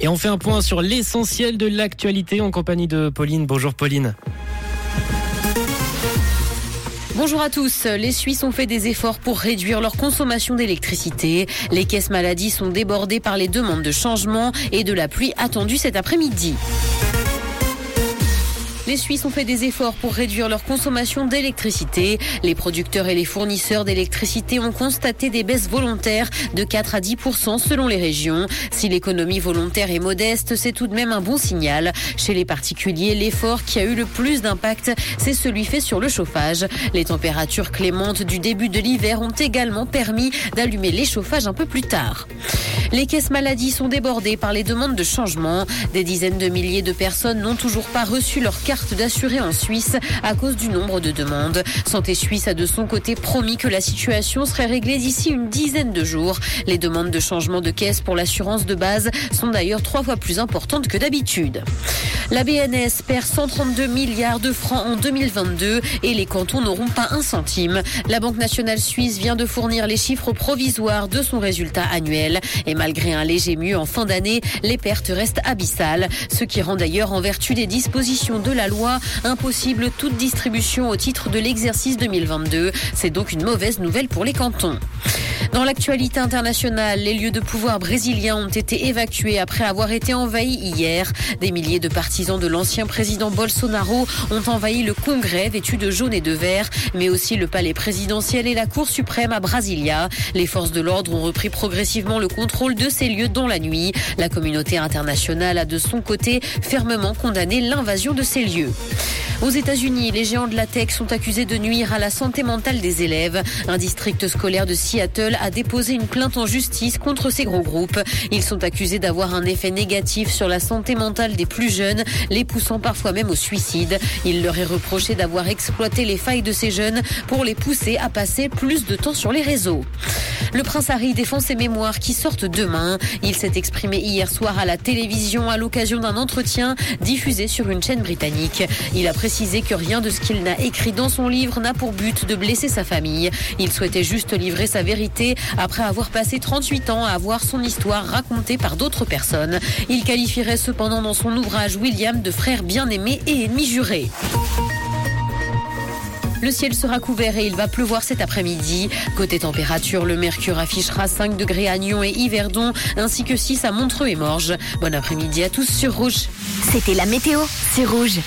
Et on fait un point sur l'essentiel de l'actualité en compagnie de Pauline. Bonjour Pauline. Bonjour à tous. Les Suisses ont fait des efforts pour réduire leur consommation d'électricité. Les caisses maladies sont débordées par les demandes de changement et de la pluie attendue cet après-midi. Les Suisses ont fait des efforts pour réduire leur consommation d'électricité. Les producteurs et les fournisseurs d'électricité ont constaté des baisses volontaires de 4 à 10% selon les régions. Si l'économie volontaire est modeste, c'est tout de même un bon signal. Chez les particuliers, l'effort qui a eu le plus d'impact, c'est celui fait sur le chauffage. Les températures clémentes du début de l'hiver ont également permis d'allumer les chauffages un peu plus tard. Les caisses maladies sont débordées par les demandes de changement. Des dizaines de milliers de personnes n'ont toujours pas reçu leur carte d'assuré en Suisse à cause du nombre de demandes. Santé Suisse a de son côté promis que la situation serait réglée d'ici une dizaine de jours. Les demandes de changement de caisse pour l'assurance de base sont d'ailleurs trois fois plus importantes que d'habitude. La BNS perd 132 milliards de francs en 2022 et les cantons n'auront pas un centime. La Banque nationale suisse vient de fournir les chiffres provisoires de son résultat annuel. Et malgré un léger mieux en fin d'année, les pertes restent abyssales. Ce qui rend d'ailleurs, en vertu des dispositions de la loi, impossible toute distribution au titre de l'exercice 2022. C'est donc une mauvaise nouvelle pour les cantons. Dans l'actualité internationale, les lieux de pouvoir brésiliens ont été évacués après avoir été envahis hier. Des milliers de partisans de l'ancien président Bolsonaro ont envahi le Congrès vêtu de jaune et de vert, mais aussi le palais présidentiel et la Cour suprême à Brasilia. Les forces de l'ordre ont repris progressivement le contrôle de ces lieux dans la nuit. La communauté internationale a de son côté fermement condamné l'invasion de ces lieux. Aux États-Unis, les géants de la tech sont accusés de nuire à la santé mentale des élèves. Un district scolaire de Seattle a déposé une plainte en justice contre ces gros groupes. Ils sont accusés d'avoir un effet négatif sur la santé mentale des plus jeunes, les poussant parfois même au suicide. Il leur est reproché d'avoir exploité les failles de ces jeunes pour les pousser à passer plus de temps sur les réseaux. Le prince Harry défend ses mémoires qui sortent demain. Il s'est exprimé hier soir à la télévision à l'occasion d'un entretien diffusé sur une chaîne britannique. Il a précisé que rien de ce qu'il n'a écrit dans son livre n'a pour but de blesser sa famille. Il souhaitait juste livrer sa vérité après avoir passé 38 ans à avoir son histoire racontée par d'autres personnes. Il qualifierait cependant dans son ouvrage William de frère bien-aimé et ennemi juré. Le ciel sera couvert et il va pleuvoir cet après-midi. Côté température, le mercure affichera 5 degrés à Nyon et Yverdon, ainsi que 6 à Montreux et Morges. Bon après-midi à tous sur Rouge. C'était la météo, c'est Rouge.